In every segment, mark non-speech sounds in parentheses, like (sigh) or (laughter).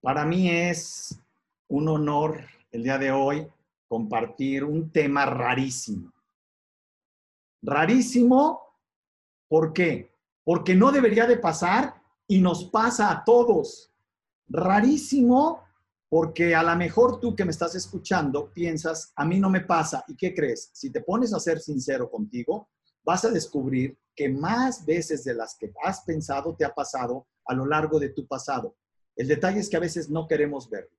Para mí es un honor el día de hoy compartir un tema rarísimo. Rarísimo, ¿por qué? Porque no debería de pasar y nos pasa a todos. Rarísimo porque a lo mejor tú que me estás escuchando piensas, a mí no me pasa. ¿Y qué crees? Si te pones a ser sincero contigo, vas a descubrir que más veces de las que has pensado te ha pasado a lo largo de tu pasado. El detalle es que a veces no queremos verlo.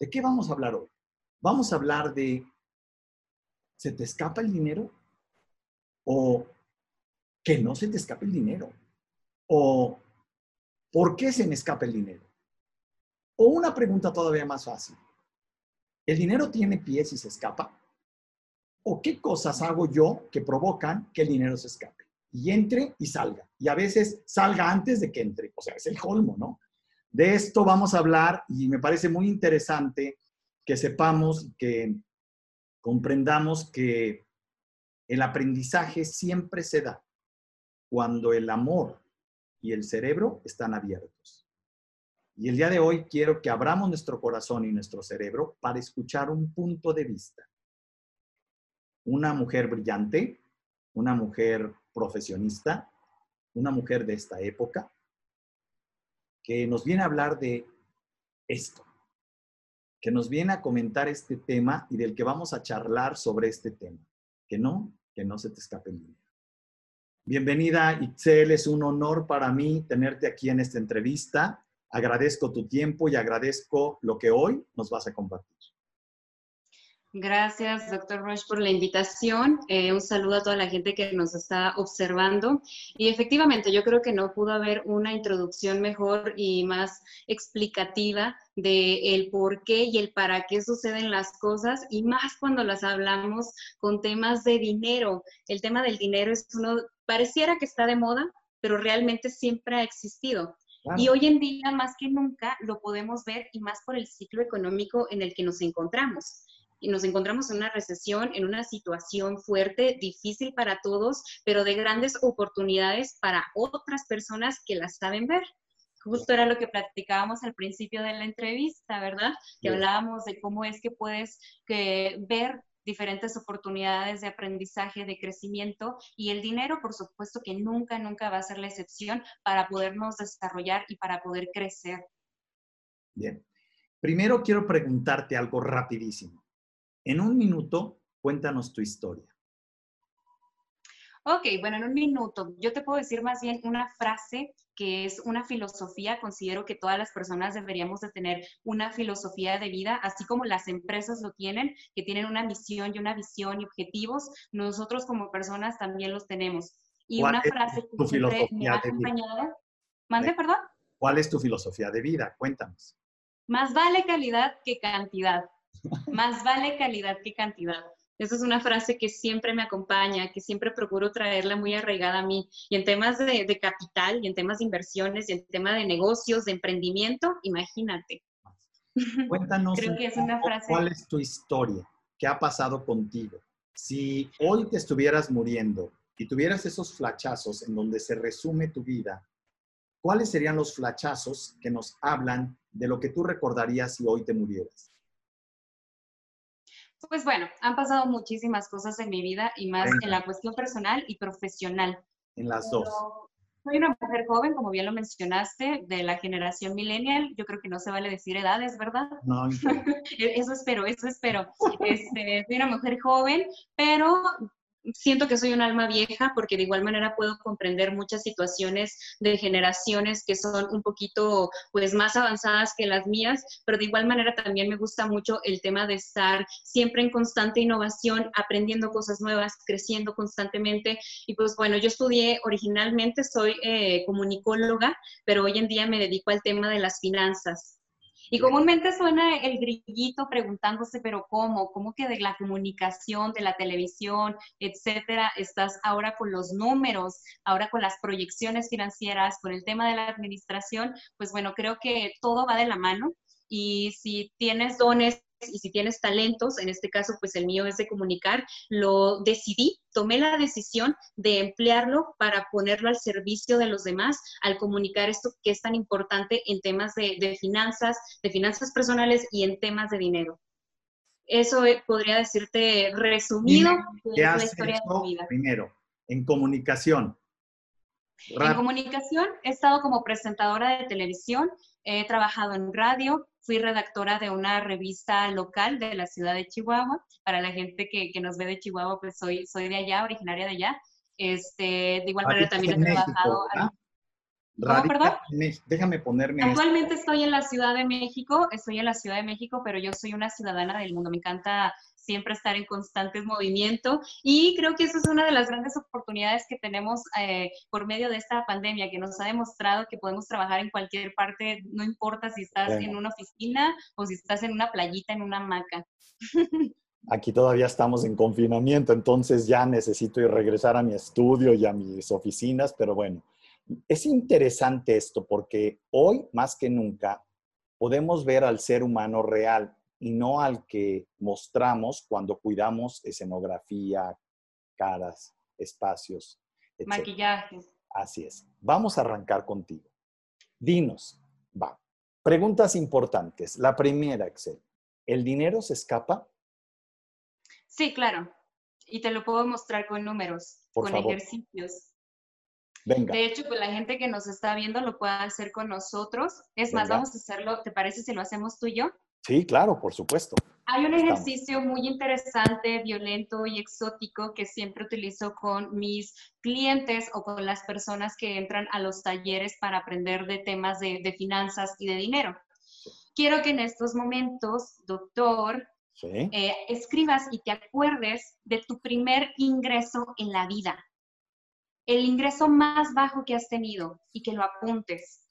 ¿De qué vamos a hablar hoy? Vamos a hablar de, ¿se te escapa el dinero? ¿O que no se te escape el dinero? ¿O por qué se me escapa el dinero? O una pregunta todavía más fácil. ¿El dinero tiene pies y se escapa? ¿O qué cosas hago yo que provocan que el dinero se escape? Y entre y salga. Y a veces salga antes de que entre. O sea, es el colmo, ¿no? De esto vamos a hablar y me parece muy interesante que sepamos, que comprendamos que el aprendizaje siempre se da cuando el amor y el cerebro están abiertos. Y el día de hoy quiero que abramos nuestro corazón y nuestro cerebro para escuchar un punto de vista. Una mujer brillante, una mujer profesionista, una mujer de esta época, que nos viene a hablar de esto, que nos viene a comentar este tema y del que vamos a charlar sobre este tema. Que no, que no se te escape el dinero. Bienvenida, Itzel, es un honor para mí tenerte aquí en esta entrevista. Agradezco tu tiempo y agradezco lo que hoy nos vas a compartir. Gracias, doctor Roche, por la invitación. Eh, un saludo a toda la gente que nos está observando. Y efectivamente, yo creo que no pudo haber una introducción mejor y más explicativa de el por qué y el para qué suceden las cosas y más cuando las hablamos con temas de dinero. El tema del dinero es uno, pareciera que está de moda, pero realmente siempre ha existido. Y hoy en día, más que nunca, lo podemos ver y más por el ciclo económico en el que nos encontramos. Y nos encontramos en una recesión, en una situación fuerte, difícil para todos, pero de grandes oportunidades para otras personas que las saben ver. Justo era lo que platicábamos al principio de la entrevista, ¿verdad? Que hablábamos de cómo es que puedes que, ver diferentes oportunidades de aprendizaje, de crecimiento y el dinero, por supuesto que nunca, nunca va a ser la excepción para podernos desarrollar y para poder crecer. Bien. Primero quiero preguntarte algo rapidísimo. En un minuto, cuéntanos tu historia. Ok, bueno, en un minuto, yo te puedo decir más bien una frase que es una filosofía. Considero que todas las personas deberíamos de tener una filosofía de vida, así como las empresas lo tienen, que tienen una misión y una visión y objetivos. Nosotros como personas también los tenemos. Y una frase que siempre me ha acompañado. ¿Mande, perdón? ¿Cuál es tu filosofía de vida? Cuéntanos. Más vale calidad que cantidad. (laughs) Más vale calidad que cantidad. Esa es una frase que siempre me acompaña, que siempre procuro traerla muy arraigada a mí. Y en temas de, capital, y en temas de inversiones, y en temas de negocios, de emprendimiento, imagínate. (laughs) Cuéntanos cuál es tu historia, qué ha pasado contigo. Si hoy te estuvieras muriendo y tuvieras esos flachazos en donde se resume tu vida, ¿cuáles serían los flachazos que nos hablan de lo que tú recordarías si hoy te murieras? Pues bueno, han pasado muchísimas cosas en mi vida y más en la cuestión personal y profesional. En las dos. Soy una mujer joven, como bien lo mencionaste, de la generación millennial. Yo creo que no se vale decir edades, ¿verdad? No. (laughs) eso espero, eso espero. Este, soy una mujer joven, pero siento que soy un alma vieja porque de igual manera puedo comprender muchas situaciones de generaciones que son un poquito pues más avanzadas que las mías, pero de igual manera también me gusta mucho el tema de estar siempre en constante innovación, aprendiendo cosas nuevas, creciendo constantemente. Y pues bueno, yo estudié originalmente, soy eh, comunicóloga, pero hoy en día me dedico al tema de las finanzas. Y comúnmente suena el grillito preguntándose, pero ¿cómo? ¿Cómo que de la comunicación, de la televisión, etcétera, estás ahora con los números, ahora con las proyecciones financieras, con el tema de la administración? Pues bueno, creo que todo va de la mano y si tienes dones y si tienes talentos, en este caso pues el mío es de comunicar, lo decidí, tomé la decisión de emplearlo para ponerlo al servicio de los demás al comunicar esto que es tan importante en temas de, finanzas, de finanzas personales y en temas de dinero. Eso eh, podría decirte resumido la historia de mi vida. Primero, en comunicación. En comunicación he estado como presentadora de televisión, he trabajado en radio, fui redactora de una revista local de la ciudad de Chihuahua. Para la gente que, nos ve de Chihuahua, pues soy, soy de allá, originaria de allá. Este, de igual manera también he trabajado... ¿Cómo, perdón? Déjame ponerme. Actualmente estoy en la Ciudad de México, estoy en la Ciudad de México, pero yo soy una ciudadana del mundo. Me encanta siempre estar en constante movimiento. Y creo que eso es una de las grandes oportunidades que tenemos eh, por medio de esta pandemia, que nos ha demostrado que podemos trabajar en cualquier parte, no importa si estás en una oficina o si estás en una playita, en una hamaca. (laughs) Aquí todavía estamos en confinamiento, entonces ya necesito ir regresar a mi estudio y a mis oficinas, pero bueno, es interesante esto porque hoy más que nunca podemos ver al ser humano real y no al que mostramos cuando cuidamos escenografía, caras, espacios, Maquillaje. Así es. Vamos a arrancar contigo. Dinos, va. Preguntas importantes. La primera, Excel. ¿El dinero se escapa? Sí, claro. Y te lo puedo mostrar con números, con ejercicios. Venga. De hecho, pues la gente que nos está viendo lo puede hacer con nosotros. Es más, vamos a hacerlo, ¿te parece si lo hacemos tú y yo? Sí, claro, por supuesto. Hay un ejercicio muy interesante, violento y exótico que siempre utilizo con mis clientes o con las personas que entran a los talleres para aprender de temas de, finanzas y de dinero. Quiero que en estos momentos, doctor, eh, escribas y te acuerdes de tu primer ingreso en la vida, el ingreso más bajo que has tenido y que lo apuntes.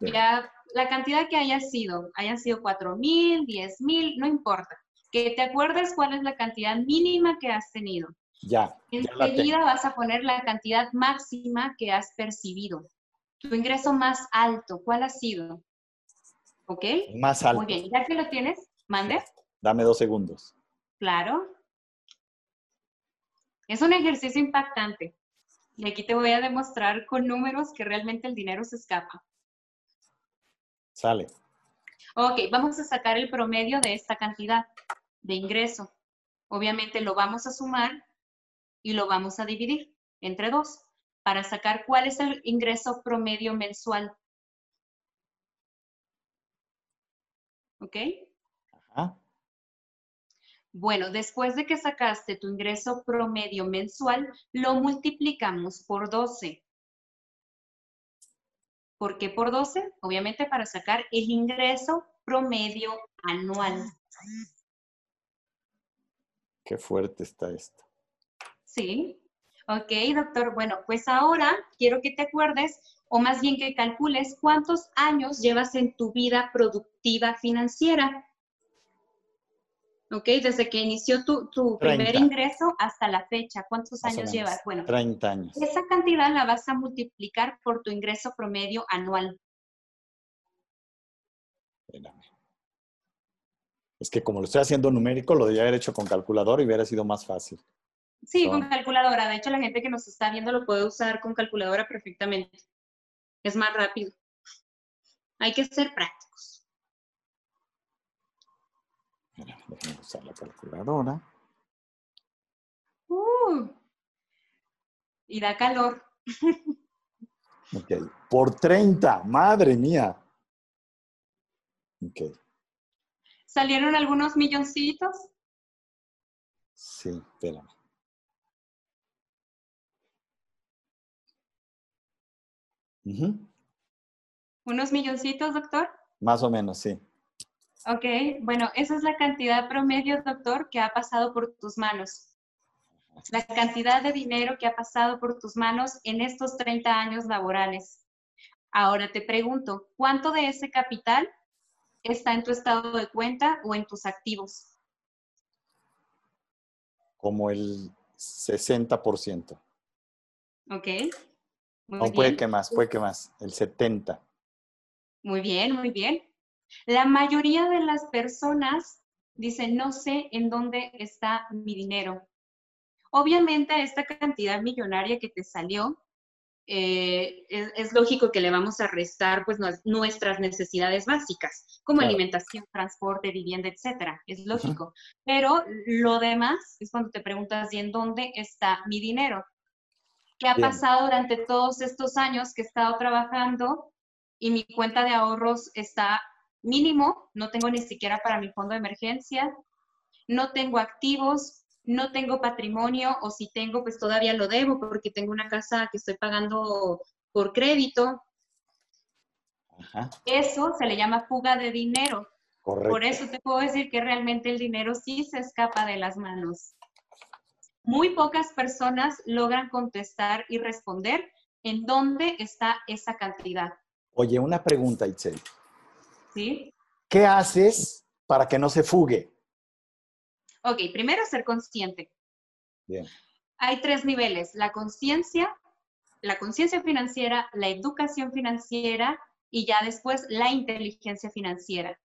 Ya la cantidad que haya sido, hayan sido 4 mil, 10 mil, no importa. Que te acuerdes cuál es la cantidad mínima que has tenido. Ya. Enseguida vas a poner la cantidad máxima que has percibido. Tu ingreso más alto, ¿cuál ha sido? ¿Ok? Más alto. Muy bien, ya que lo tienes, mande. Dame dos segundos. Claro. Es un ejercicio impactante. Y aquí te voy a demostrar con números que realmente el dinero se escapa. Sale. Ok, vamos a sacar el promedio de esta cantidad de ingreso. Obviamente lo vamos a sumar y lo vamos a dividir entre dos para sacar cuál es el ingreso promedio mensual. ¿Ok? Ajá. Bueno, después de que sacaste tu ingreso promedio mensual, lo multiplicamos por 12. ¿Por qué por 12? Obviamente para sacar el ingreso promedio anual. Qué fuerte está esto. Sí. Ok, doctor. Bueno, pues ahora quiero que te acuerdes, o más bien que calcules cuántos años llevas en tu vida productiva financiera. ¿Ok? Desde que inició tu, primer ingreso hasta la fecha, ¿cuántos años llevas? Bueno, 30 años. Esa cantidad la vas a multiplicar por tu ingreso promedio anual. Espérame. Es que como lo estoy haciendo numérico, lo debería haber hecho con calculadora y hubiera sido más fácil. Sí, con calculadora. De hecho, la gente que nos está viendo lo puede usar con calculadora perfectamente. Es más rápido. Hay que ser prácticos. Déjenme usar la calculadora. Uh, y da calor. (laughs) Ok, por 30, madre mía. Ok. ¿Salieron algunos milloncitos? Sí, espérame. ¿Unos milloncitos, doctor? Más o menos, sí. Ok, bueno, esa es la cantidad promedio, doctor, que ha pasado por tus manos. La cantidad de dinero que ha pasado por tus manos en estos 30 años laborales. Ahora te pregunto, ¿cuánto de ese capital está en tu estado de cuenta o en tus activos? Como el 60%. Ok. no, puede que más, puede que más, el 70%. Muy bien, muy bien. La mayoría de las personas dicen, no sé en dónde está mi dinero. Obviamente esta cantidad millonaria que te salió, eh, es, lógico que le vamos a restar pues nuestras necesidades básicas, como alimentación, transporte, vivienda, etcétera. Es lógico. Pero lo demás es cuando te preguntas, ¿y en dónde está mi dinero? ¿Qué ha pasado durante todos estos años que he estado trabajando y mi cuenta de ahorros está mínimo? No tengo ni siquiera para mi fondo de emergencia, no tengo activos, no tengo patrimonio o si tengo, pues todavía lo debo porque tengo una casa que estoy pagando por crédito. Eso se le llama fuga de dinero. Por eso te puedo decir que realmente el dinero sí se escapa de las manos. Muy pocas personas logran contestar y responder en dónde está esa cantidad. Oye, una pregunta, Itzel. ¿Sí? ¿Qué haces para que no se fugue? Ok, primero ser consciente. Bien. Hay tres niveles, la conciencia, la conciencia financiera, la educación financiera y ya después la inteligencia financiera.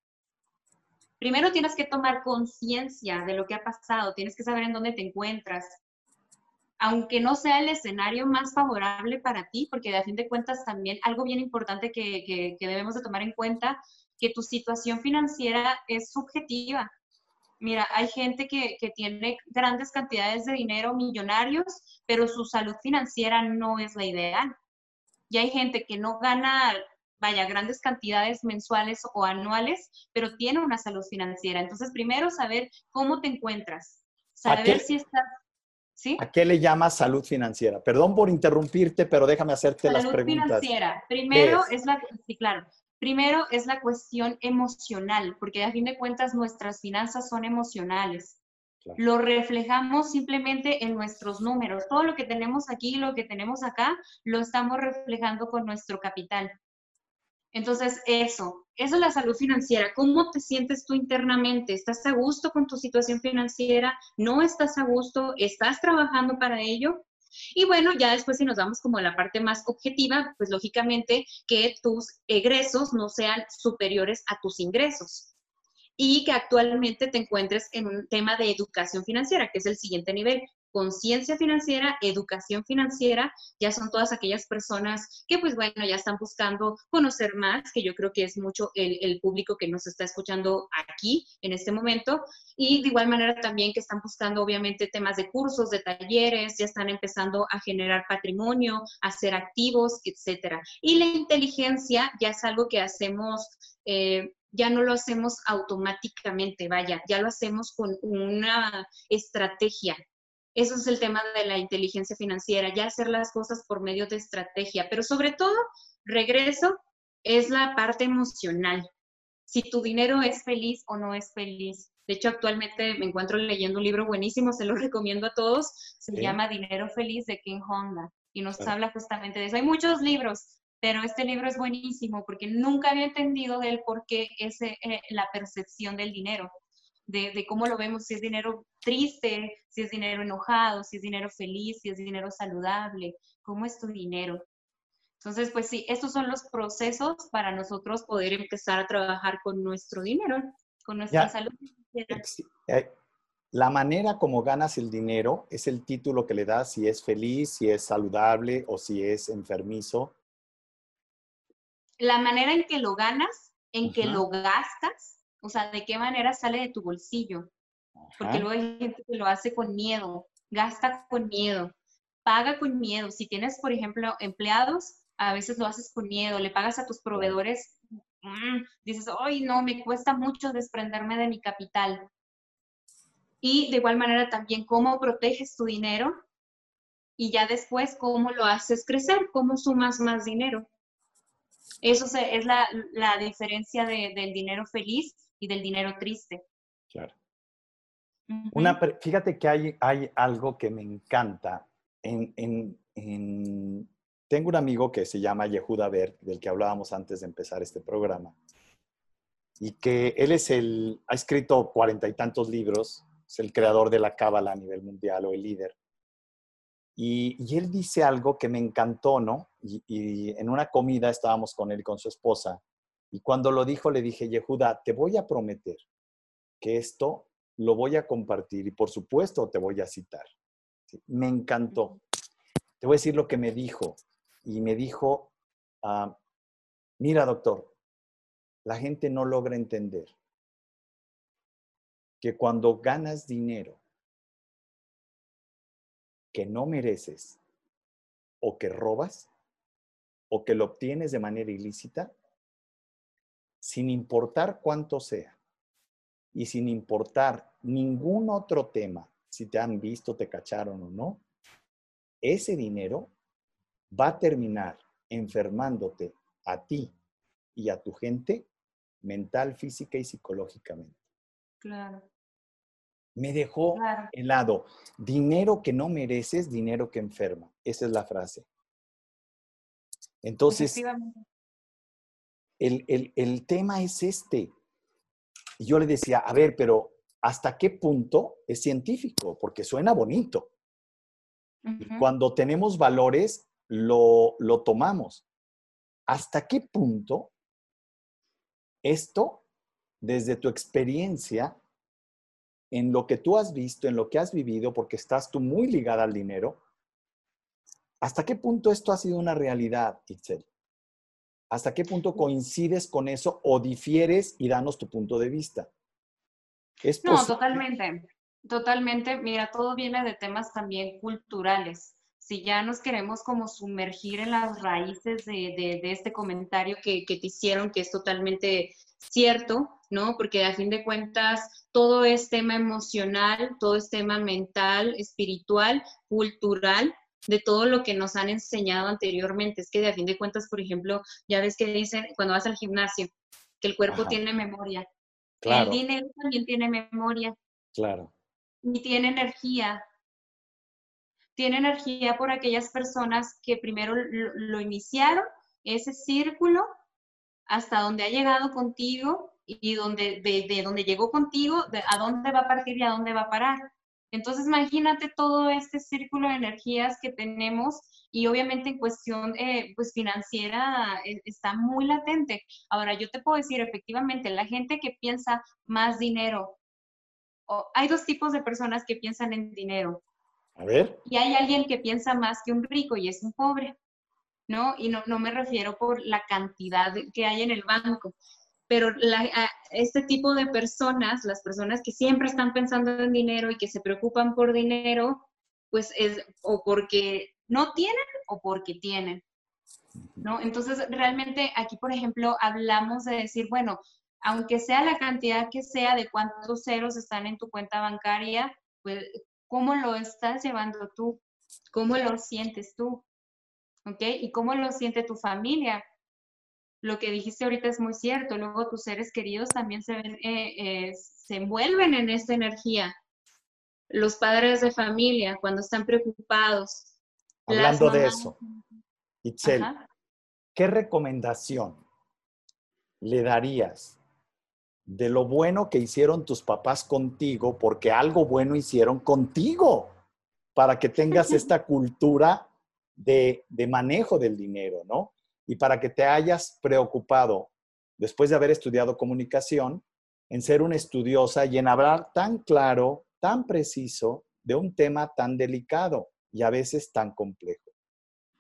Primero tienes que tomar conciencia de lo que ha pasado, tienes que saber en dónde te encuentras, aunque no sea el escenario más favorable para ti, porque a fin de cuentas también algo bien importante que, que, que debemos de tomar en cuenta, que tu situación financiera es subjetiva. Mira, hay gente que, tiene grandes cantidades de dinero, millonarios, pero su salud financiera no es la ideal. Y hay gente que no gana, vaya, grandes cantidades mensuales o anuales, pero tiene una salud financiera. Entonces, primero saber cómo te encuentras, saber si estás... ¿Sí? ¿A qué le llamas salud financiera? Perdón por interrumpirte, pero déjame hacerte las preguntas. Salud financiera. Primero es? la, sí, claro. Primero es la cuestión emocional, porque a fin de cuentas nuestras finanzas son emocionales. Lo reflejamos simplemente en nuestros números. Todo lo que tenemos aquí, lo que tenemos acá, lo estamos reflejando con nuestro capital. Entonces, eso, eso es la salud financiera. ¿Cómo te sientes tú internamente? ¿Estás a gusto con tu situación financiera? ¿No estás a gusto? ¿Estás trabajando para ello? Y bueno, ya después si nos vamos como a la parte más objetiva, pues lógicamente que tus egresos no sean superiores a tus ingresos. Y que actualmente te encuentres en un tema de educación financiera, que es el siguiente nivel conciencia financiera, educación financiera, ya son todas aquellas personas que pues bueno, ya están buscando conocer más, que yo creo que es mucho el, público que nos está escuchando aquí en este momento, y de igual manera también que están buscando obviamente temas de cursos, de talleres, ya están empezando a generar patrimonio, a ser activos, etcétera. Y la inteligencia ya es algo que hacemos eh, ya no lo hacemos automáticamente, vaya, ya lo hacemos con una estrategia, eso es el tema de la inteligencia financiera, ya hacer las cosas por medio de estrategia, pero sobre todo, regreso, es la parte emocional. Si tu dinero es feliz o no es feliz. De hecho, actualmente me encuentro leyendo un libro buenísimo, se lo (laughs) recomiendo a todos, se llama Dinero Feliz de King Honda y nos habla justamente de eso. Hay muchos libros, pero este libro es buenísimo porque nunca había entendido del por qué es eh, la percepción del dinero de, cómo lo vemos, si es dinero triste, si es dinero enojado, si es dinero feliz, si es dinero saludable, cómo es tu dinero. Entonces, pues sí, estos son los procesos para nosotros poder empezar a trabajar con nuestro dinero, con nuestra salud. Eh, la manera como ganas el dinero es el título que le das si es feliz, si es saludable o si es enfermizo. La manera en que lo ganas, en que lo gastas, o sea, ¿de qué manera sale de tu bolsillo? Porque luego hay gente que lo hace con miedo, gasta con miedo, paga con miedo. Si tienes, por ejemplo, empleados, a veces lo haces con miedo, le pagas a tus proveedores, mm, dices, ay, no, me cuesta mucho desprenderme de mi capital. Y de igual manera también cómo proteges tu dinero y ya después cómo lo haces crecer, cómo sumas más dinero. Eso es la, diferencia del dinero feliz y del dinero triste. Claro. Una, fíjate que hay, hay algo que me encanta. En, en, tengo un amigo que se llama Yehuda Berg, del que hablábamos antes de empezar este programa, y que él es el, ha escrito cuarenta y tantos libros, es el creador de la cábala a nivel mundial o el líder. Y, y, él dice algo que me encantó, ¿no? Y, y, en una comida estábamos con él y con su esposa, Y cuando lo dijo, le dije, Yehuda, te voy a prometer que esto lo voy a compartir y por supuesto te voy a citar. Me encantó. Te voy a decir lo que me dijo. Y me dijo, ah, mira doctor, la gente no logra entender que cuando ganas dinero que no mereces o que robas o que lo obtienes de manera ilícita, sin importar cuánto sea y sin importar ningún otro tema, si te han visto, te cacharon o no, ese dinero va a terminar enfermándote a ti y a tu gente mental, física y psicológicamente. Claro. Me dejó helado. Dinero que no mereces, dinero que enferma. Esa es la frase. Entonces, el, el, el tema es este. Y yo le decía, a ver, pero ¿hasta qué punto es científico? Porque suena bonito. Cuando tenemos valores, lo, lo tomamos. ¿Hasta qué punto esto, desde tu experiencia, en lo que tú has visto, en lo que has vivido, porque estás tú muy ligada al dinero, ¿hasta qué punto esto ha sido una realidad, Itzel? ¿Hasta qué punto coincides con eso o difieres y danos tu punto de vista? no, totalmente, totalmente. Mira, todo viene de temas también culturales. Si ya nos queremos como sumergir en las raíces de, este comentario que, que te hicieron, que es totalmente cierto, ¿no? Porque a fin de cuentas todo es tema emocional, todo es tema mental, espiritual, cultural, de todo lo que nos han enseñado anteriormente. Es que de a fin de cuentas, por ejemplo, ya ves que dicen cuando vas al gimnasio, que el cuerpo tiene memoria. El dinero también tiene memoria. Claro. Y tiene energía. Tiene energía por aquellas personas que primero lo iniciaron, ese círculo, hasta donde ha llegado contigo y donde, de, de donde llegó contigo, de a dónde va a partir y a dónde va a parar. Entonces, imagínate todo este círculo de energías que tenemos y obviamente en cuestión eh, pues financiera eh, está muy latente. Ahora, yo te puedo decir, efectivamente, la gente que piensa más dinero, hay dos tipos de personas que piensan en dinero. A ver. Y hay alguien que piensa más que un rico y es un pobre, ¿no? Y no, no me refiero por la cantidad que hay en el banco, pero este tipo de personas, las personas que siempre están pensando en dinero y que se preocupan por dinero, pues es o porque no tienen o porque tienen, ¿no? Entonces, realmente aquí, por ejemplo, hablamos de decir, bueno, aunque sea la cantidad que sea de cuántos ceros están en tu cuenta bancaria, pues, ¿cómo lo estás llevando tú? ¿Cómo lo sientes tú? ¿Ok? ¿Y cómo lo siente tu familia? Lo que dijiste ahorita es muy cierto. Luego tus seres queridos también se, ven, eh, eh, se envuelven en esta energía. Los padres de familia, cuando están preocupados. Hablando de eso, Itzel, ¿qué recomendación le darías de lo bueno que hicieron tus papás contigo, porque algo bueno hicieron contigo, para que tengas (laughs) esta cultura de, de manejo del dinero, ¿no? Y para que te hayas preocupado, después de haber estudiado comunicación, en ser una estudiosa y en hablar tan claro, tan preciso de un tema tan delicado y a veces tan complejo.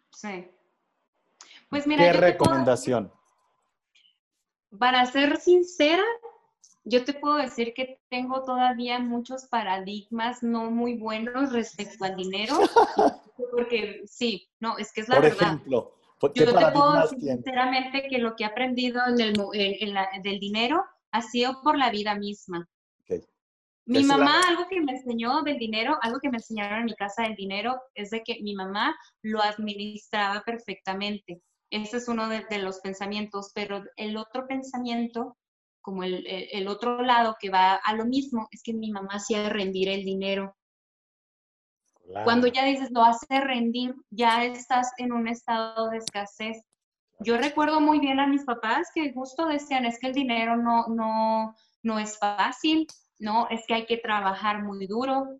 Sí. Pues mira, ¿Qué recomendación? para ser sincera, yo te puedo decir que tengo todavía muchos paradigmas no muy buenos respecto al dinero, (laughs) porque sí, no, es que es la Por verdad. ejemplo, yo te puedo decir sinceramente que lo que he aprendido en el, del dinero ha sido por la vida misma. Mi mamá, algo que me enseñó del dinero, algo que me enseñaron en mi casa del dinero, es de que mi mamá lo administraba perfectamente. Ese es uno de, los pensamientos, pero el otro pensamiento, como el, el, otro lado que va a lo mismo, es que mi mamá hacía rendir el dinero. Cuando ya dices, lo hace rendir, ya estás en un estado de escasez. Yo recuerdo muy bien a mis papás que justo decían, es que el dinero no, no, no es fácil, ¿no? Es que hay que trabajar muy duro.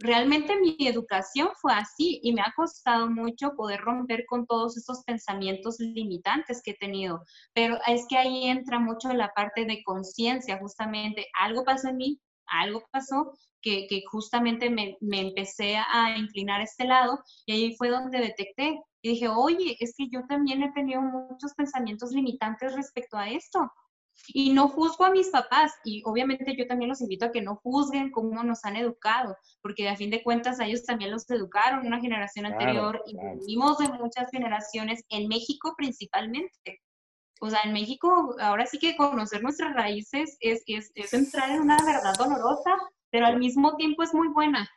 realmente mi educación fue así y me ha costado mucho poder romper con todos esos pensamientos limitantes que he tenido. Pero es que ahí entra mucho la parte de conciencia, justamente. Algo pasó en mí, algo pasó que, que justamente me, me, empecé a inclinar a este lado y ahí fue donde detecté y dije, oye, es que yo también he tenido muchos pensamientos limitantes respecto a esto. Y no juzgo a mis papás y obviamente yo también los invito a que no juzguen cómo nos han educado, porque a fin de cuentas a ellos también los educaron una generación anterior y vivimos de muchas generaciones en México principalmente. O sea, en México ahora sí que conocer nuestras raíces es, es, es entrar en una verdad dolorosa, pero al mismo tiempo es muy buena.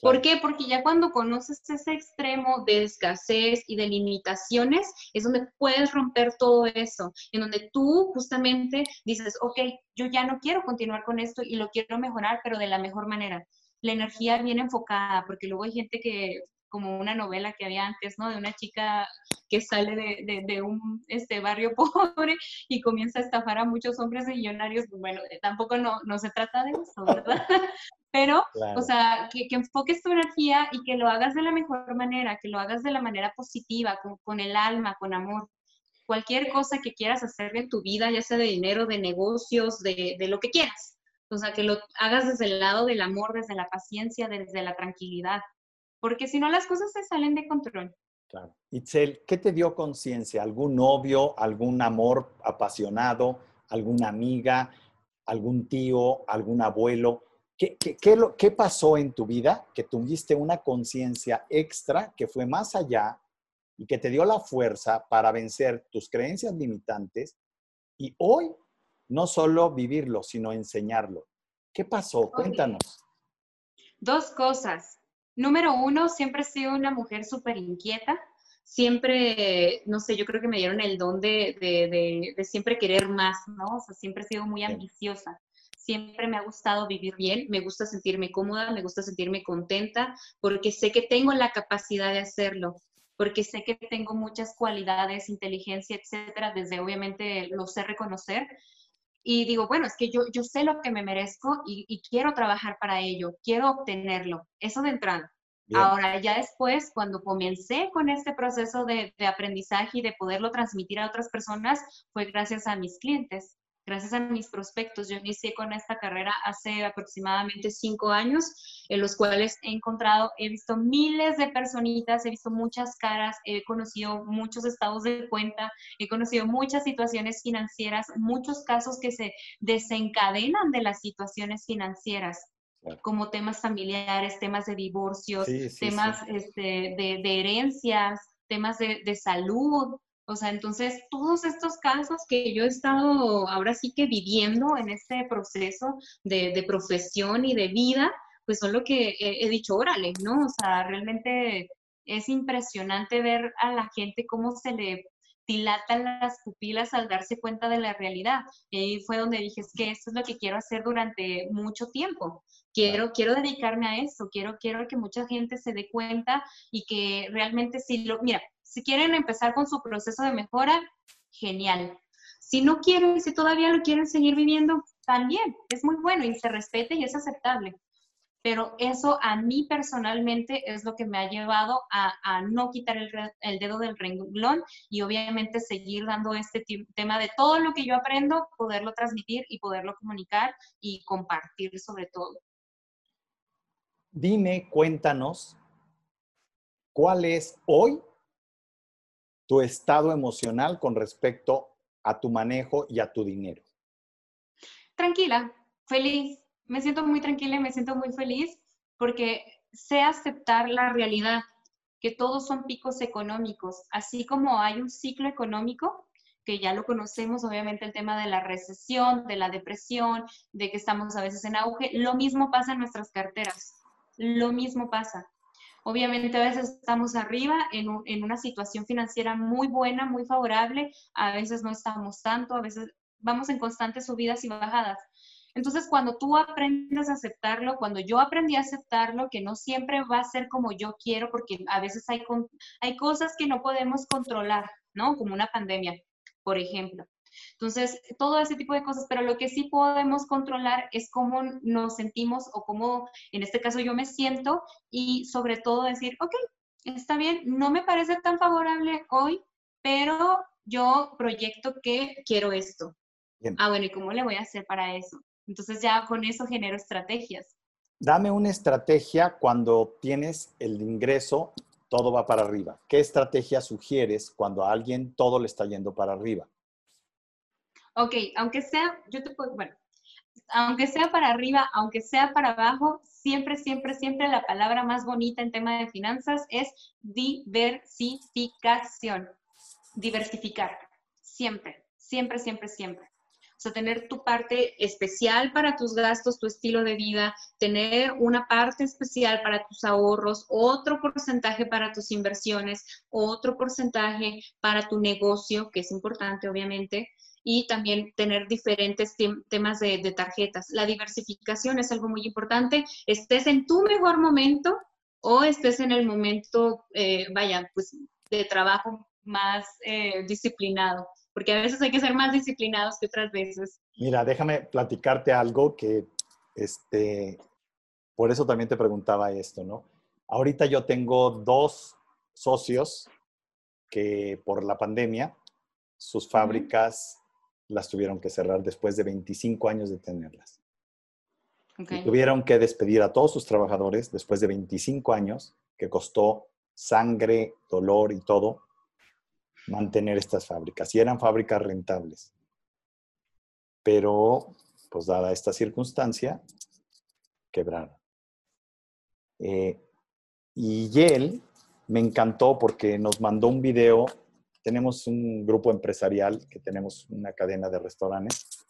¿Por qué? Porque ya cuando conoces ese extremo de escasez y de limitaciones, es donde puedes romper todo eso, en donde tú justamente dices, ok, yo ya no quiero continuar con esto y lo quiero mejorar, pero de la mejor manera. La energía bien enfocada, porque luego hay gente que, como una novela que había antes, ¿no? De una chica que sale de, de, un este, barrio (laughs) pobre y comienza a estafar a muchos hombres millonarios. Bueno, tampoco no, no se trata de eso, ¿verdad? (laughs) Pero, o sea, que, enfoques tu energía y que lo hagas de la mejor manera, que lo hagas de la manera positiva, con, con el alma, con amor. Cualquier cosa que quieras hacer en tu vida, ya sea de dinero, de negocios, de, de lo que quieras. O sea, que lo hagas desde el lado del amor, desde la paciencia, desde la tranquilidad. Porque si no, las cosas se salen de control. Claro. Itzel, ¿qué te dio conciencia? ¿Algún novio, algún amor apasionado, alguna amiga, algún tío, algún abuelo? ¿Qué, qué, pasó en tu vida que tuviste una conciencia extra que fue más allá y que te dio la fuerza para vencer tus creencias limitantes y hoy no solo vivirlo, sino enseñarlo? ¿Qué pasó? Cuéntanos. Dos cosas. Número uno, siempre he sido una mujer súper inquieta. Siempre, no sé, yo creo que me dieron el don de, de, de, siempre querer más, ¿no? O sea, siempre he sido muy ambiciosa siempre me ha gustado vivir bien, me gusta sentirme cómoda, me gusta sentirme contenta, porque sé que tengo la capacidad de hacerlo, porque sé que tengo muchas cualidades, inteligencia, etcétera, desde obviamente lo sé reconocer. Y digo, bueno, es que yo, yo sé lo que me merezco y, quiero trabajar para ello, quiero obtenerlo. Eso de entrada. Ahora, ya después, cuando comencé con este proceso de, de, aprendizaje y de poderlo transmitir a otras personas, fue gracias a mis clientes gracias a mis prospectos. Yo inicié con esta carrera hace aproximadamente cinco años, en los cuales he encontrado, he visto miles de personitas, he visto muchas caras, he conocido muchos estados de cuenta, he conocido muchas situaciones financieras, muchos casos que se desencadenan de las situaciones financieras como temas familiares, temas de divorcios, temas este, de, herencias, temas de, de salud, o sea, entonces todos estos casos que yo he estado ahora sí que viviendo en este proceso de, profesión y de vida, pues son lo que he, dicho, órale, ¿no? O sea, realmente es impresionante ver a la gente cómo se le dilatan las pupilas al darse cuenta de la realidad. Y fue donde dije, es que esto es lo que quiero hacer durante mucho tiempo. Quiero, quiero dedicarme a eso, quiero, quiero que mucha gente se dé cuenta y que realmente sí lo, mira, si quieren empezar con su proceso de mejora, genial. Si no quieren, si todavía lo quieren seguir viviendo, también es muy bueno y se respete y es aceptable. Pero eso a mí personalmente es lo que me ha llevado a, no quitar el, el, dedo del renglón y obviamente seguir dando este tema de todo lo que yo aprendo, poderlo transmitir y poderlo comunicar y compartir sobre todo. Dime, cuéntanos, ¿cuál es hoy tu estado emocional con respecto a tu manejo y a tu dinero? Tranquila, feliz. Me siento muy tranquila y me siento muy feliz porque sé aceptar la realidad, que todos son picos económicos, así como hay un ciclo económico, que ya lo conocemos, obviamente el tema de la recesión, de la depresión, de que estamos a veces en auge, lo mismo pasa en nuestras carteras, lo mismo pasa. Obviamente a veces estamos arriba en, una situación financiera muy buena, muy favorable, a veces no estamos tanto, a veces vamos en constantes subidas y bajadas. Entonces, cuando tú aprendes a aceptarlo, cuando yo aprendí a aceptarlo, que no siempre va a ser como yo quiero, porque a veces hay, hay cosas que no podemos controlar, ¿no? Como una pandemia, por ejemplo. Entonces, todo ese tipo de cosas, pero lo que sí podemos controlar es cómo nos sentimos o cómo, en este caso, yo me siento y sobre todo decir, ok, está bien, no me parece tan favorable hoy, pero yo proyecto que quiero esto. Ah, bueno, ¿y cómo le voy a hacer para eso? Entonces ya con eso genero estrategias. Dame una estrategia cuando tienes el ingreso, todo va para arriba. ¿Qué estrategia sugieres cuando a alguien todo le está yendo para arriba? Ok, aunque sea, yo te puedo, bueno, aunque sea para arriba, aunque sea para abajo, siempre, siempre, siempre la palabra más bonita en tema de finanzas es diversificación. Diversificar. Siempre, siempre, siempre, siempre. O sea, tener tu parte especial para tus gastos, tu estilo de vida, tener una parte especial para tus ahorros, otro porcentaje para tus inversiones, otro porcentaje para tu negocio, que es importante, obviamente, y también tener diferentes temas de, tarjetas. La diversificación es algo muy importante. Estés en tu mejor momento o estés en el momento, eh, vaya, pues de trabajo más eh, disciplinado, porque a veces hay que ser más disciplinados que otras veces. Mira, déjame platicarte algo que, este, por eso también te preguntaba esto, ¿no? Ahorita yo tengo dos socios que por la pandemia, sus fábricas las tuvieron que cerrar después de 25 años de tenerlas. tuvieron que despedir a todos sus trabajadores después de 25 años, que costó sangre, dolor y todo mantener estas fábricas. Y eran fábricas rentables. Pero, pues dada esta circunstancia, quebraron. Eh, y él me encantó porque nos mandó un video tenemos un grupo empresarial que tenemos una cadena de restaurantes.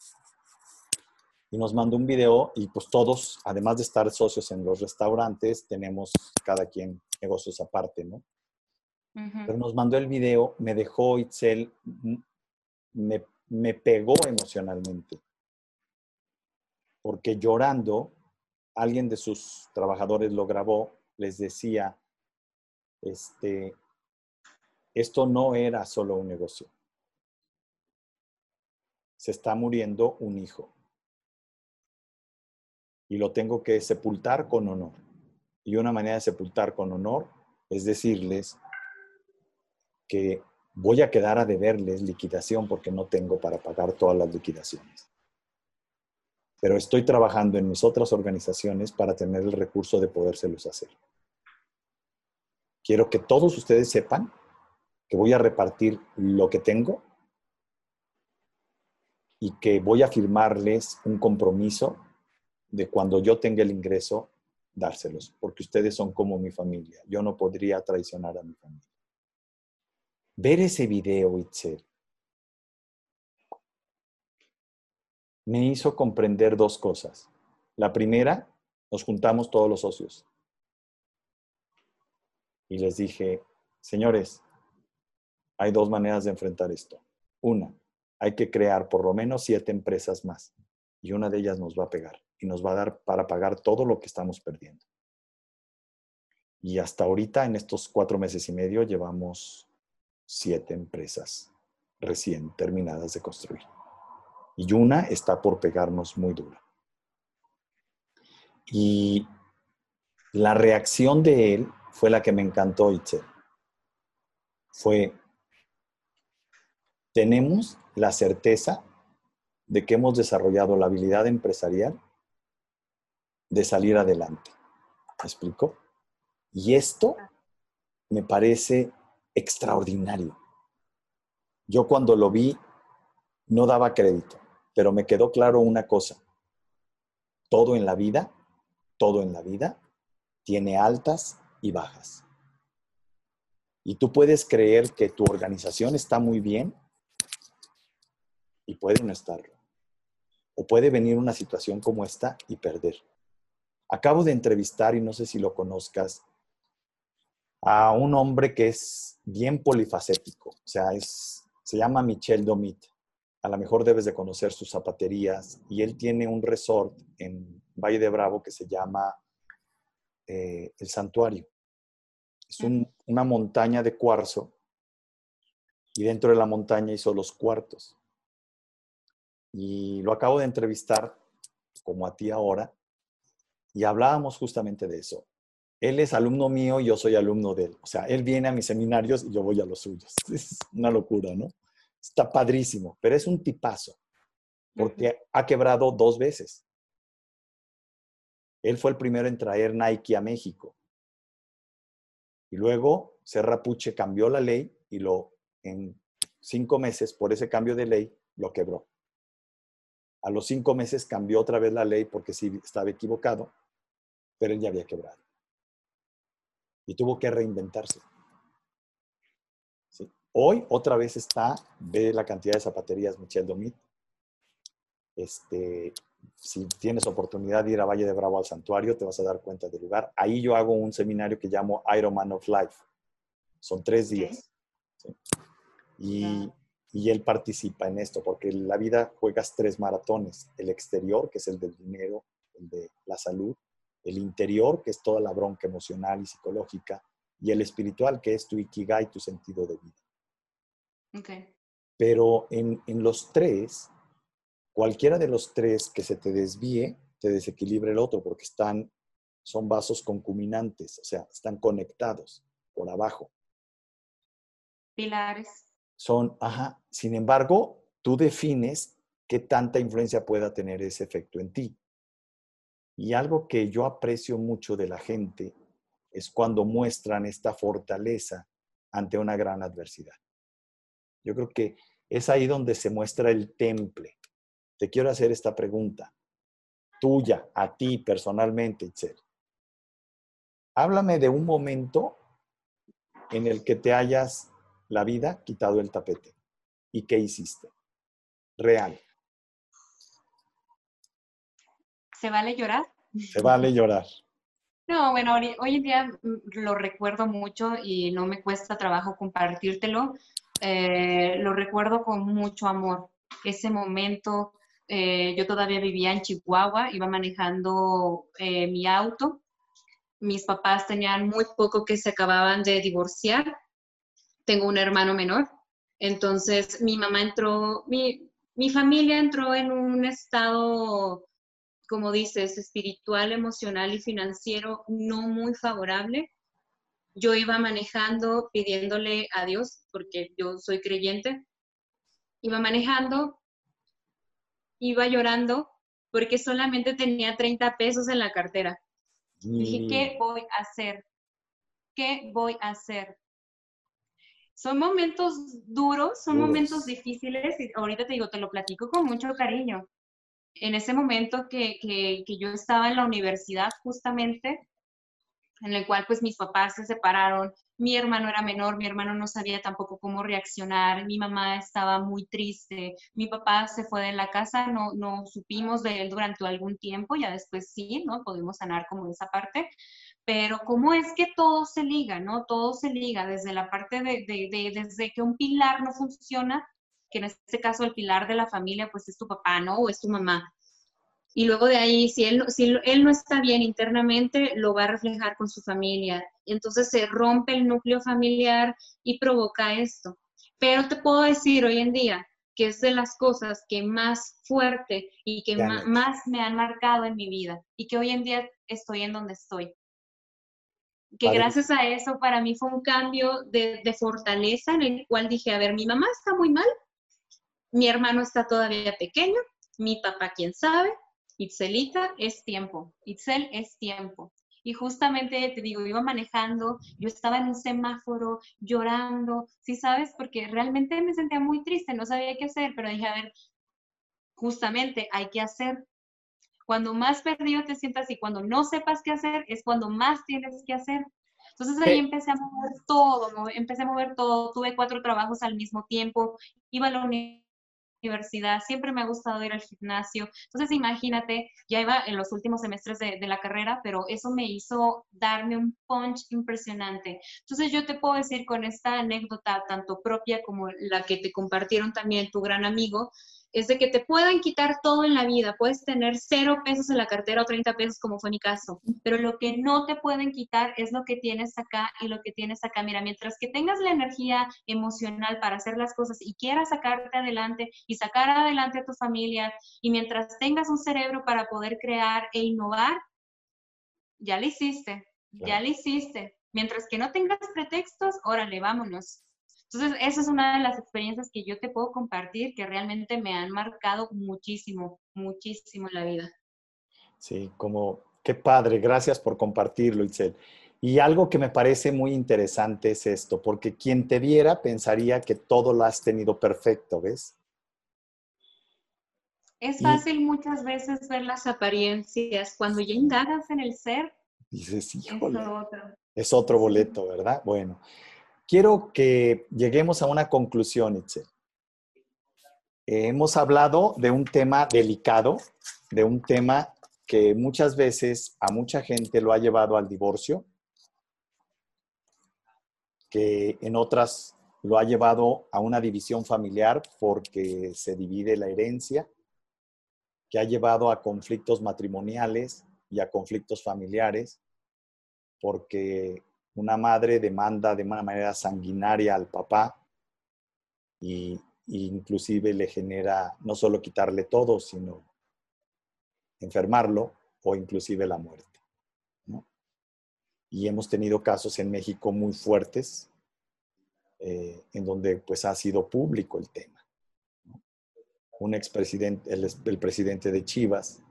Y nos mandó un video y pues todos, además de estar socios en los restaurantes, tenemos cada quien negocios aparte, ¿no? Pero nos mandó el video, me dejó Itzel, me, me pegó emocionalmente, porque llorando, alguien de sus trabajadores lo grabó, les decía, este, esto no era solo un negocio. Se está muriendo un hijo. Y lo tengo que sepultar con honor. Y una manera de sepultar con honor es decirles que voy a quedar a deberles liquidación porque no tengo para pagar todas las liquidaciones. Pero estoy trabajando en mis otras organizaciones para tener el recurso de podérselos hacer. Quiero que todos ustedes sepan que voy a repartir lo que tengo y que voy a firmarles un compromiso de cuando yo tenga el ingreso, dárselos, porque ustedes son como mi familia. Yo no podría traicionar a mi familia. Ver ese video, Itzel, me hizo comprender dos cosas. La primera, nos juntamos todos los socios. Y les dije, señores, hay dos maneras de enfrentar esto. Una, hay que crear por lo menos siete empresas más y una de ellas nos va a pegar y nos va a dar para pagar todo lo que estamos perdiendo. Y hasta ahorita, en estos cuatro meses y medio, llevamos siete empresas recién terminadas de construir. Y una está por pegarnos muy dura. Y la reacción de él fue la que me encantó, Itzel. Fue, tenemos la certeza de que hemos desarrollado la habilidad empresarial de salir adelante. ¿Me explico? Y esto me parece extraordinario. Yo cuando lo vi no daba crédito, pero me quedó claro una cosa. Todo en la vida, todo en la vida tiene altas y bajas. Y tú puedes creer que tu organización está muy bien y puede no estarlo. O puede venir una situación como esta y perder. Acabo de entrevistar, y no sé si lo conozcas, a un hombre que es bien polifacético. O sea, es, se llama Michel Domit. A lo mejor debes de conocer sus zapaterías. Y él tiene un resort en Valle de Bravo que se llama eh, El Santuario. Es una montaña de cuarzo y dentro de la montaña hizo los cuartos y lo acabo de entrevistar como a ti ahora, y hablábamos justamente de eso. Él es alumno mío y yo soy alumno de él. O sea, él viene a mis seminarios y yo voy a los suyos. (laughs) Es una locura, ¿no? Está padrísimo, pero es un tipazo, porque ha quebrado dos veces. Él fue el primero en traer Nike a México. Y luego Serra Puche cambió la ley y lo, en cinco meses, por ese cambio de ley, lo quebró. A los cinco meses cambió otra vez la ley porque sí estaba equivocado, pero él ya había quebrado. Y tuvo que reinventarse. Hoy otra vez está, ve la cantidad de zapaterías Michel Domit. Este, si tienes oportunidad de ir a Valle de Bravo al santuario, te vas a dar cuenta del lugar. Ahí yo hago un seminario que llamo Iron Man of Life. Son tres días. Y y él participa en esto, porque en la vida juegas tres maratones, el exterior, que es el del dinero, el de la salud, el interior, que es toda la bronca emocional y psicológica, y el espiritual, que es tu ikigai, tu sentido de vida. Okay. Pero en, en los tres, cualquiera de los tres que se te desvíe, te desequilibra el otro, porque están, son vasos concuminantes, o sea, están conectados por abajo. Pilares son, ajá, sin embargo, tú defines qué tanta influencia pueda tener ese efecto en ti. Y algo que yo aprecio mucho de la gente es cuando muestran esta fortaleza ante una gran adversidad. Yo creo que es ahí donde se muestra el temple. Te quiero hacer esta pregunta, tuya, a ti personalmente, Itzel. Háblame de un momento en el que te hayas la vida quitado el tapete. ¿Y qué hiciste? Real. ¿Se vale llorar? Se vale llorar. No, bueno, hoy en día mm, lo recuerdo mucho y no me cuesta trabajo compartírtelo. Eh, lo recuerdo con mucho amor. Ese momento, eh, yo todavía vivía en Chihuahua, iba manejando eh, mi auto. Mis papás tenían muy poco que se acababan de divorciar tengo un hermano menor. Entonces, mi mamá entró, mi, mi familia entró en un estado, como dices, espiritual, emocional y financiero no muy favorable. Yo iba manejando pidiéndole a Dios, porque yo soy creyente, iba manejando, iba llorando, porque solamente tenía 30 pesos en la cartera. Dije, ¿qué voy a hacer? ¿Qué voy a hacer? Son momentos duros, son momentos difíciles y ahorita te digo, te lo platico con mucho cariño. En ese momento que, que, yo estaba en la universidad justamente, en el cual pues mis papás se separaron, mi hermano era menor, mi hermano no sabía tampoco cómo reaccionar, mi mamá estaba muy triste, mi papá se fue de la casa, no, no supimos de él durante algún tiempo, ya después sí, ¿no? Podemos sanar como esa parte, pero cómo es que todo se liga, ¿no? Todo se liga desde la parte de, de, desde que un pilar no funciona, que en este caso el pilar de la familia pues es tu papá, ¿no? O es tu mamá. Y luego de ahí, si él, si él no está bien internamente, lo va a reflejar con su familia. Y entonces se rompe el núcleo familiar y provoca esto. Pero te puedo decir hoy en día que es de las cosas que más fuerte y que más me han marcado en mi vida y que hoy en día estoy en donde estoy que gracias a eso para mí fue un cambio de, fortaleza en el cual dije, a ver, mi mamá está muy mal, mi hermano está todavía pequeño, mi papá quién sabe, Itzelita es tiempo, Itzel es tiempo. Y justamente te digo, iba manejando, yo estaba en un semáforo llorando, ¿sí sabes? Porque realmente me sentía muy triste, no sabía qué hacer, pero dije, a ver, justamente hay que hacer, cuando más perdido te sientas y cuando no sepas qué hacer, es cuando más tienes que hacer. Entonces ahí empecé a mover todo, empecé a mover todo, tuve cuatro trabajos al mismo tiempo, iba a la universidad, siempre me ha gustado ir al gimnasio. Entonces imagínate, ya iba en los últimos semestres de, de la carrera, pero eso me hizo darme un punch impresionante. Entonces yo te puedo decir con esta anécdota, tanto propia como la que te compartieron también tu gran amigo, es de que te puedan quitar todo en la vida. Puedes tener cero pesos en la cartera o 30 pesos, como fue mi caso, pero lo que no te pueden quitar es lo que tienes acá y lo que tienes acá. Mira, mientras que tengas la energía emocional para hacer las cosas y quieras sacarte adelante y sacar adelante a tu familia, y mientras tengas un cerebro para poder crear e innovar, ya lo hiciste, ya lo hiciste. Mientras que no tengas pretextos, órale, vámonos. Entonces, esa es una de las experiencias que yo te puedo compartir que realmente me han marcado muchísimo, muchísimo en la vida. Sí, como qué padre, gracias por compartirlo, Itzel. Y algo que me parece muy interesante es esto, porque quien te viera pensaría que todo lo has tenido perfecto, ¿ves? Es fácil muchas veces ver las apariencias. Cuando ya indagas en el ser, dices, híjole, es otro. es otro boleto, ¿verdad? Bueno, quiero que lleguemos a una conclusión, Itzel. hemos hablado de un tema delicado, de un tema que muchas veces a mucha gente lo ha llevado al divorcio, que en otras lo ha llevado a una división familiar porque se divide la herencia, que ha llevado a conflictos matrimoniales y a conflictos familiares, porque una madre demanda de una manera sanguinaria al papá y, inclusive le genera no solo quitarle todo, sino enfermarlo o inclusive la muerte. Y hemos tenido casos en México muy fuertes eh, en donde pues ha sido público el tema. Un expresidente, el, el presidente de Chivas,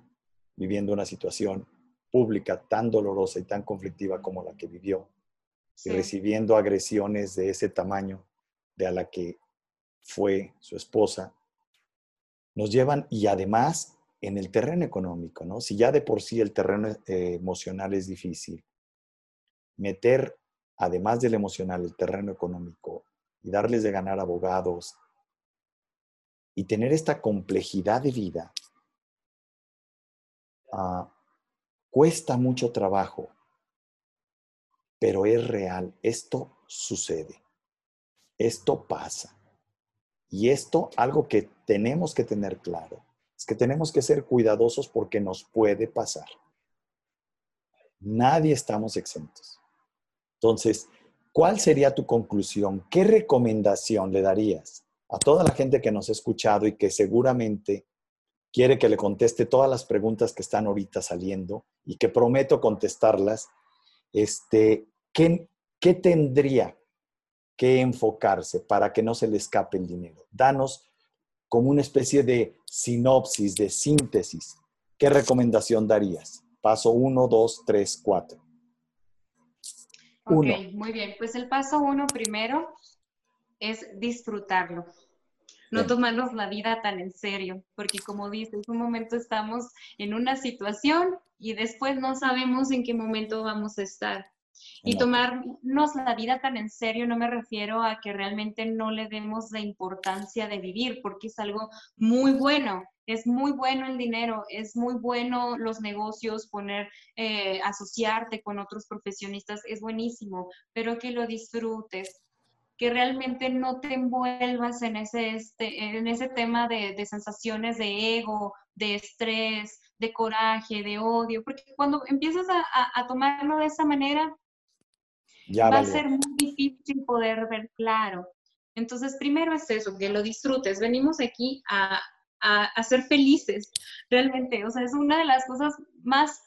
viviendo una situación pública tan dolorosa y tan conflictiva como la que vivió, y recibiendo agresiones de ese tamaño de a la que fue su esposa, nos llevan y además en el terreno económico, ¿no? Si ya de por sí el terreno eh, emocional es difícil, meter además del emocional el terreno económico y darles de ganar abogados y tener esta complejidad de vida, ah, cuesta mucho trabajo pero es real. Esto sucede. Esto pasa. Y esto, algo que tenemos que tener claro, es que tenemos que ser cuidadosos porque nos puede pasar. Nadie estamos exentos. Entonces, ¿cuál sería tu conclusión? ¿Qué recomendación le darías a toda la gente que nos ha escuchado y que seguramente quiere que le conteste todas las preguntas que están ahorita saliendo y que prometo contestarlas? Este, ¿qué, tendría que enfocarse para que no se le escape el dinero? Danos como una especie de sinopsis, de síntesis. ¿Qué recomendación darías? Paso 1, 2, 3, 4. Ok, muy bien. Pues el paso uno primero es disfrutarlo. No tomarnos la vida tan en serio, porque como dices, un momento estamos en una situación y después no sabemos en qué momento vamos a estar. Y tomarnos la vida tan en serio no me refiero a que realmente no le demos la importancia de vivir, porque es algo muy bueno. Es muy bueno el dinero, es muy bueno los negocios, poner, eh, asociarte con otros profesionistas, es buenísimo, pero que lo disfrutes, que realmente no te envuelvas en ese, este, en ese tema de, sensaciones de ego, de estrés, de coraje, de odio, porque cuando empiezas a tomarlo de esa manera, va a ser muy difícil poder ver claro. Entonces, primero es eso, que lo disfrutes. Venimos aquí a, a, ser felices, realmente. O sea, es una de las cosas más,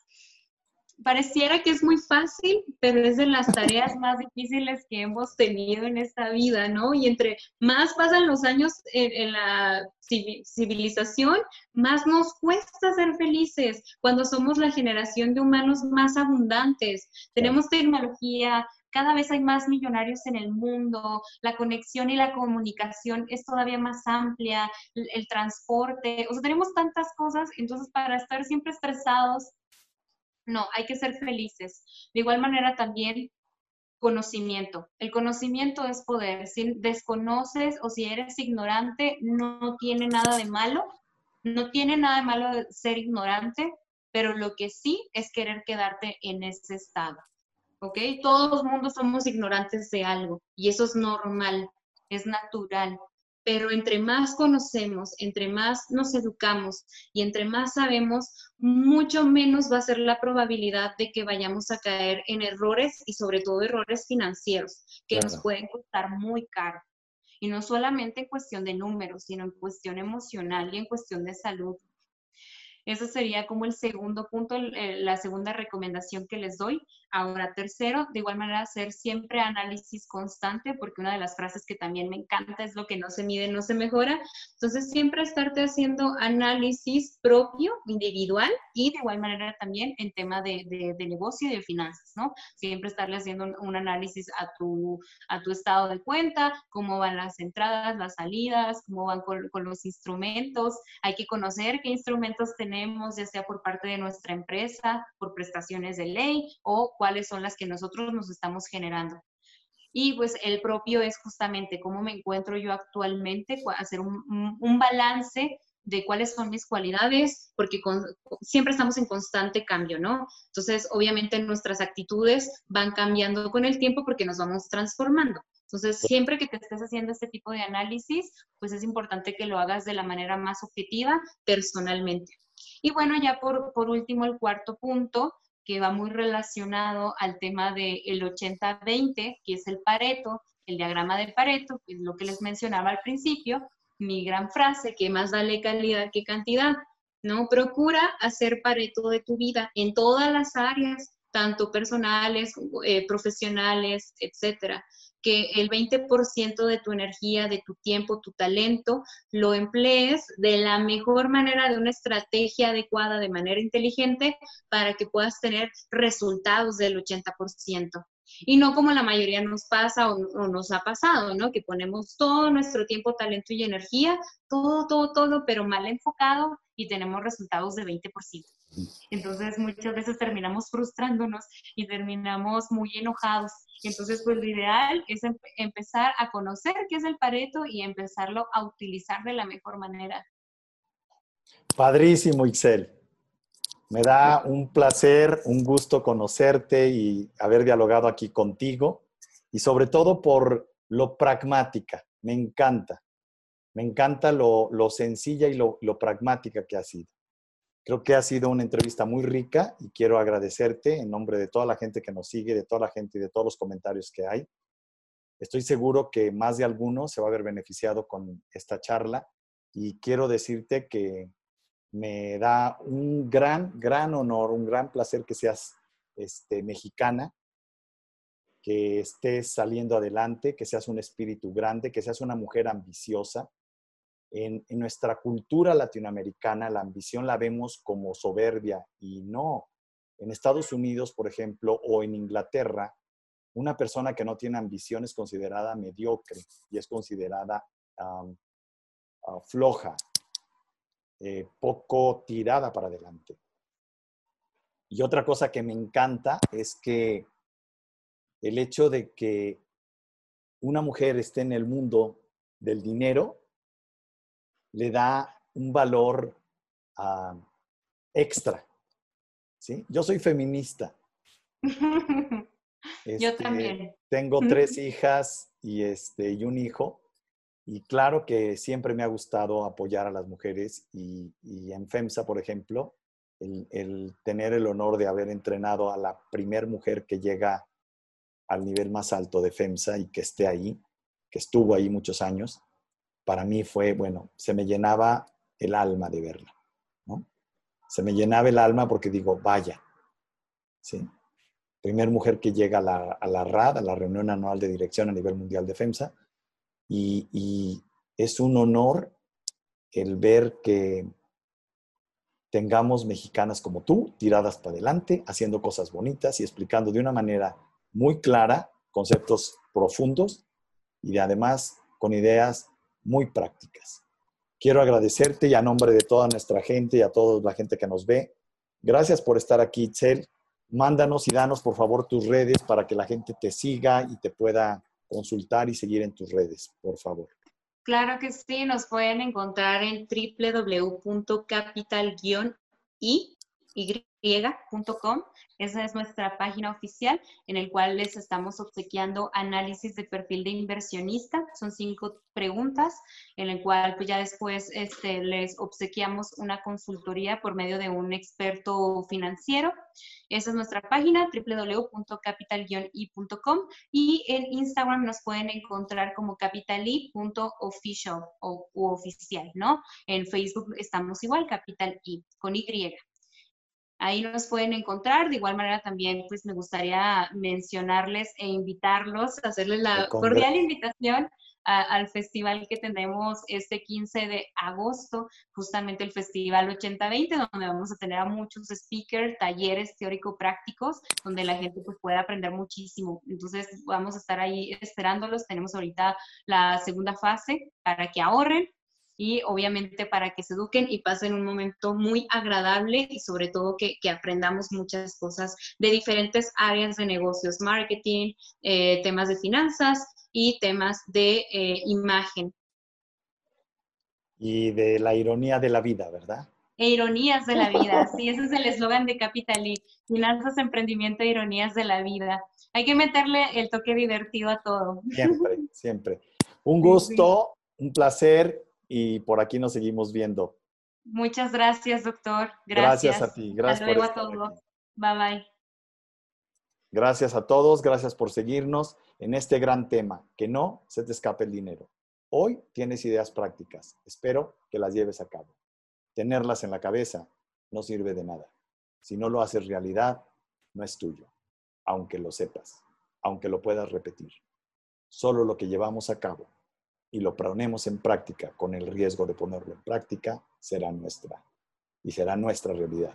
pareciera que es muy fácil, pero es de las tareas (laughs) más difíciles que hemos tenido en esta vida, ¿no? Y entre más pasan los años en, la civilización, más nos cuesta ser felices cuando somos la generación de humanos más abundantes. Tenemos tecnología, cada vez hay más millonarios en el mundo, la conexión y la comunicación es todavía más amplia, el, transporte, o sea, tenemos tantas cosas, entonces para estar siempre estresados, no, hay que ser felices. De igual manera también conocimiento. El conocimiento es poder. Si desconoces o si eres ignorante, no tiene nada de malo. No tiene nada de malo ser ignorante, pero lo que sí es querer quedarte en ese estado. ¿Ok? Todos los mundos somos ignorantes de algo y eso es normal, es natural. pero entre más conocemos, entre más nos educamos y entre más sabemos, mucho menos va a ser la probabilidad de que vayamos a caer en errores y sobre todo errores financieros que nos pueden costar muy caro. Y no solamente en cuestión de números, sino en cuestión emocional y en cuestión de salud. Eso sería como el segundo punto, eh, la segunda recomendación que les doy. Ahora, tercero, de igual manera, hacer siempre análisis constante, porque una de las frases que también me encanta es lo que no se mide, no se mejora. Entonces, siempre estarte haciendo análisis propio, individual, y de igual manera también en tema de, de, negocio y de finanzas, ¿no? Siempre estarle haciendo un, análisis a tu, a tu estado de cuenta, cómo van las entradas, las salidas, cómo van con, con los instrumentos. Hay que conocer qué instrumentos tenemos ya sea por parte de nuestra empresa, por prestaciones de ley o cuáles son las que nosotros nos estamos generando. Y pues el propio es justamente cómo me encuentro yo actualmente, hacer un, un balance de cuáles son mis cualidades, porque siempre estamos en constante cambio, ¿no? Entonces, obviamente nuestras actitudes van cambiando con el tiempo porque nos vamos transformando. Entonces, siempre que te estés haciendo este tipo de análisis, pues es importante que lo hagas de la manera más objetiva personalmente. Y bueno, ya por, por último, el cuarto punto, que va muy relacionado al tema del 80-20, que es el Pareto, el diagrama de Pareto, es lo que les mencionaba al principio, mi gran frase, que más vale calidad que cantidad, ¿no? Procura hacer Pareto de tu vida en todas las áreas, tanto personales, eh, profesionales, etcétera que el 20% de tu energía, de tu tiempo, tu talento, lo emplees de la mejor manera, de una estrategia adecuada, de manera inteligente, para que puedas tener resultados del 80%. Y no como la mayoría nos pasa o, nos ha pasado, ¿no? Que ponemos todo nuestro tiempo, talento y energía, todo, todo, todo, pero mal enfocado y tenemos resultados de 20%. Entonces muchas veces terminamos frustrándonos y terminamos muy enojados. Entonces, pues lo ideal es em-, empezar a conocer qué es el Pareto y empezarlo a utilizar de la mejor manera. Padrísimo, Ixel. Me da un placer, un gusto conocerte y haber dialogado aquí contigo y sobre todo por lo pragmática. Me encanta. Me encanta lo, sencilla y lo, lo pragmática que ha sido. Creo que ha sido una entrevista muy rica y quiero agradecerte en nombre de toda la gente que nos sigue, de toda la gente y de todos los comentarios que hay. Estoy seguro que más de alguno se va a haber beneficiado con esta charla y quiero decirte que me da un gran, gran honor, un gran placer que seas este, mexicana, que estés saliendo adelante, que seas un espíritu grande, que seas una mujer ambiciosa, en, nuestra cultura latinoamericana la ambición la vemos como soberbia y no. En Estados Unidos, por ejemplo, o en Inglaterra, una persona que no tiene ambición es considerada mediocre y es considerada ah, floja, eh, poco tirada para adelante. Y otra cosa que me encanta es que el hecho de que una mujer esté en el mundo del dinero le da un valor ah, extra. ¿sí? Yo soy feminista. (laughs) Yo este, también. Tengo tres hijas y, este, y un hijo. Y claro que siempre me ha gustado apoyar a las mujeres y, en FEMSA, por ejemplo, el, el, tener el honor de haber entrenado a la primer mujer que llega al nivel más alto de FEMSA y que esté ahí, que estuvo ahí muchos años, para mí fue, bueno, se me llenaba el alma de verla, ¿no? Se me llenaba el alma porque digo, vaya, ¿sí? Primer mujer que llega a la, a la RAD, a la reunión anual de dirección a nivel mundial de FEMSA, y, y es un honor el ver que tengamos mexicanas como tú, tiradas para adelante, haciendo cosas bonitas y explicando de una manera muy clara conceptos profundos y además con ideas muy prácticas. Quiero agradecerte y a nombre de toda nuestra gente y a toda la gente que nos ve, gracias por estar aquí, Itzel. Mándanos y danos, por favor, tus redes para que la gente te siga y te pueda consultar y seguir en tus redes, por favor. Claro que sí, nos pueden encontrar en www.capital-i Esa es nuestra página oficial en el cual les estamos obsequiando análisis de perfil de inversionista. Son cinco preguntas en el cual pues ya después este, les obsequiamos una consultoría por medio de un experto financiero. Esa es nuestra página wwwcapital icom y en Instagram nos pueden encontrar como capitali.official o oficial, ¿no? En Facebook estamos igual, Capital I, con Y. Ahí nos pueden encontrar. De igual manera también, pues me gustaría mencionarles e invitarlos, hacerles la cordial invitación al festival que tendremos este 15 de agosto, justamente el Festival 8020, donde vamos a tener a muchos speakers, talleres teórico-prácticos, donde la gente pues puede aprender muchísimo. Entonces vamos a estar ahí esperándolos. Tenemos ahorita la segunda fase para que ahorren y obviamente para que se eduquen y pasen un momento muy agradable y sobre todo que, aprendamos muchas cosas de diferentes áreas de negocios, marketing, eh, temas de finanzas y temas de eh, imagen. Y de la ironía de la vida, ¿verdad? E ironías de la vida, sí, ese es el eslogan de Capital y finanzas, emprendimiento e ironías de la vida. Hay que meterle el toque divertido a todo. Siempre, siempre. Un gusto, un placer y por aquí nos seguimos viendo. Muchas gracias, doctor. Gracias, a ti. Gracias por a todos. Bye bye. Gracias a todos, gracias por seguirnos en este gran tema, que no se te escape el dinero. Hoy tienes ideas prácticas, espero que las lleves a cabo. Tenerlas en la cabeza no sirve de nada. Si no lo haces realidad, no es tuyo, aunque lo sepas, aunque lo puedas repetir. Solo lo que llevamos a cabo y lo ponemos en práctica con el riesgo de ponerlo en práctica, será nuestra. Y será nuestra realidad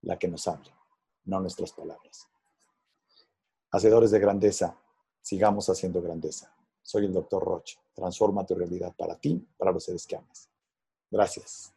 la que nos hable, no nuestras palabras. Hacedores de grandeza, sigamos haciendo grandeza. Soy el doctor Roche. Transforma tu realidad para ti, para los seres que amas. Gracias.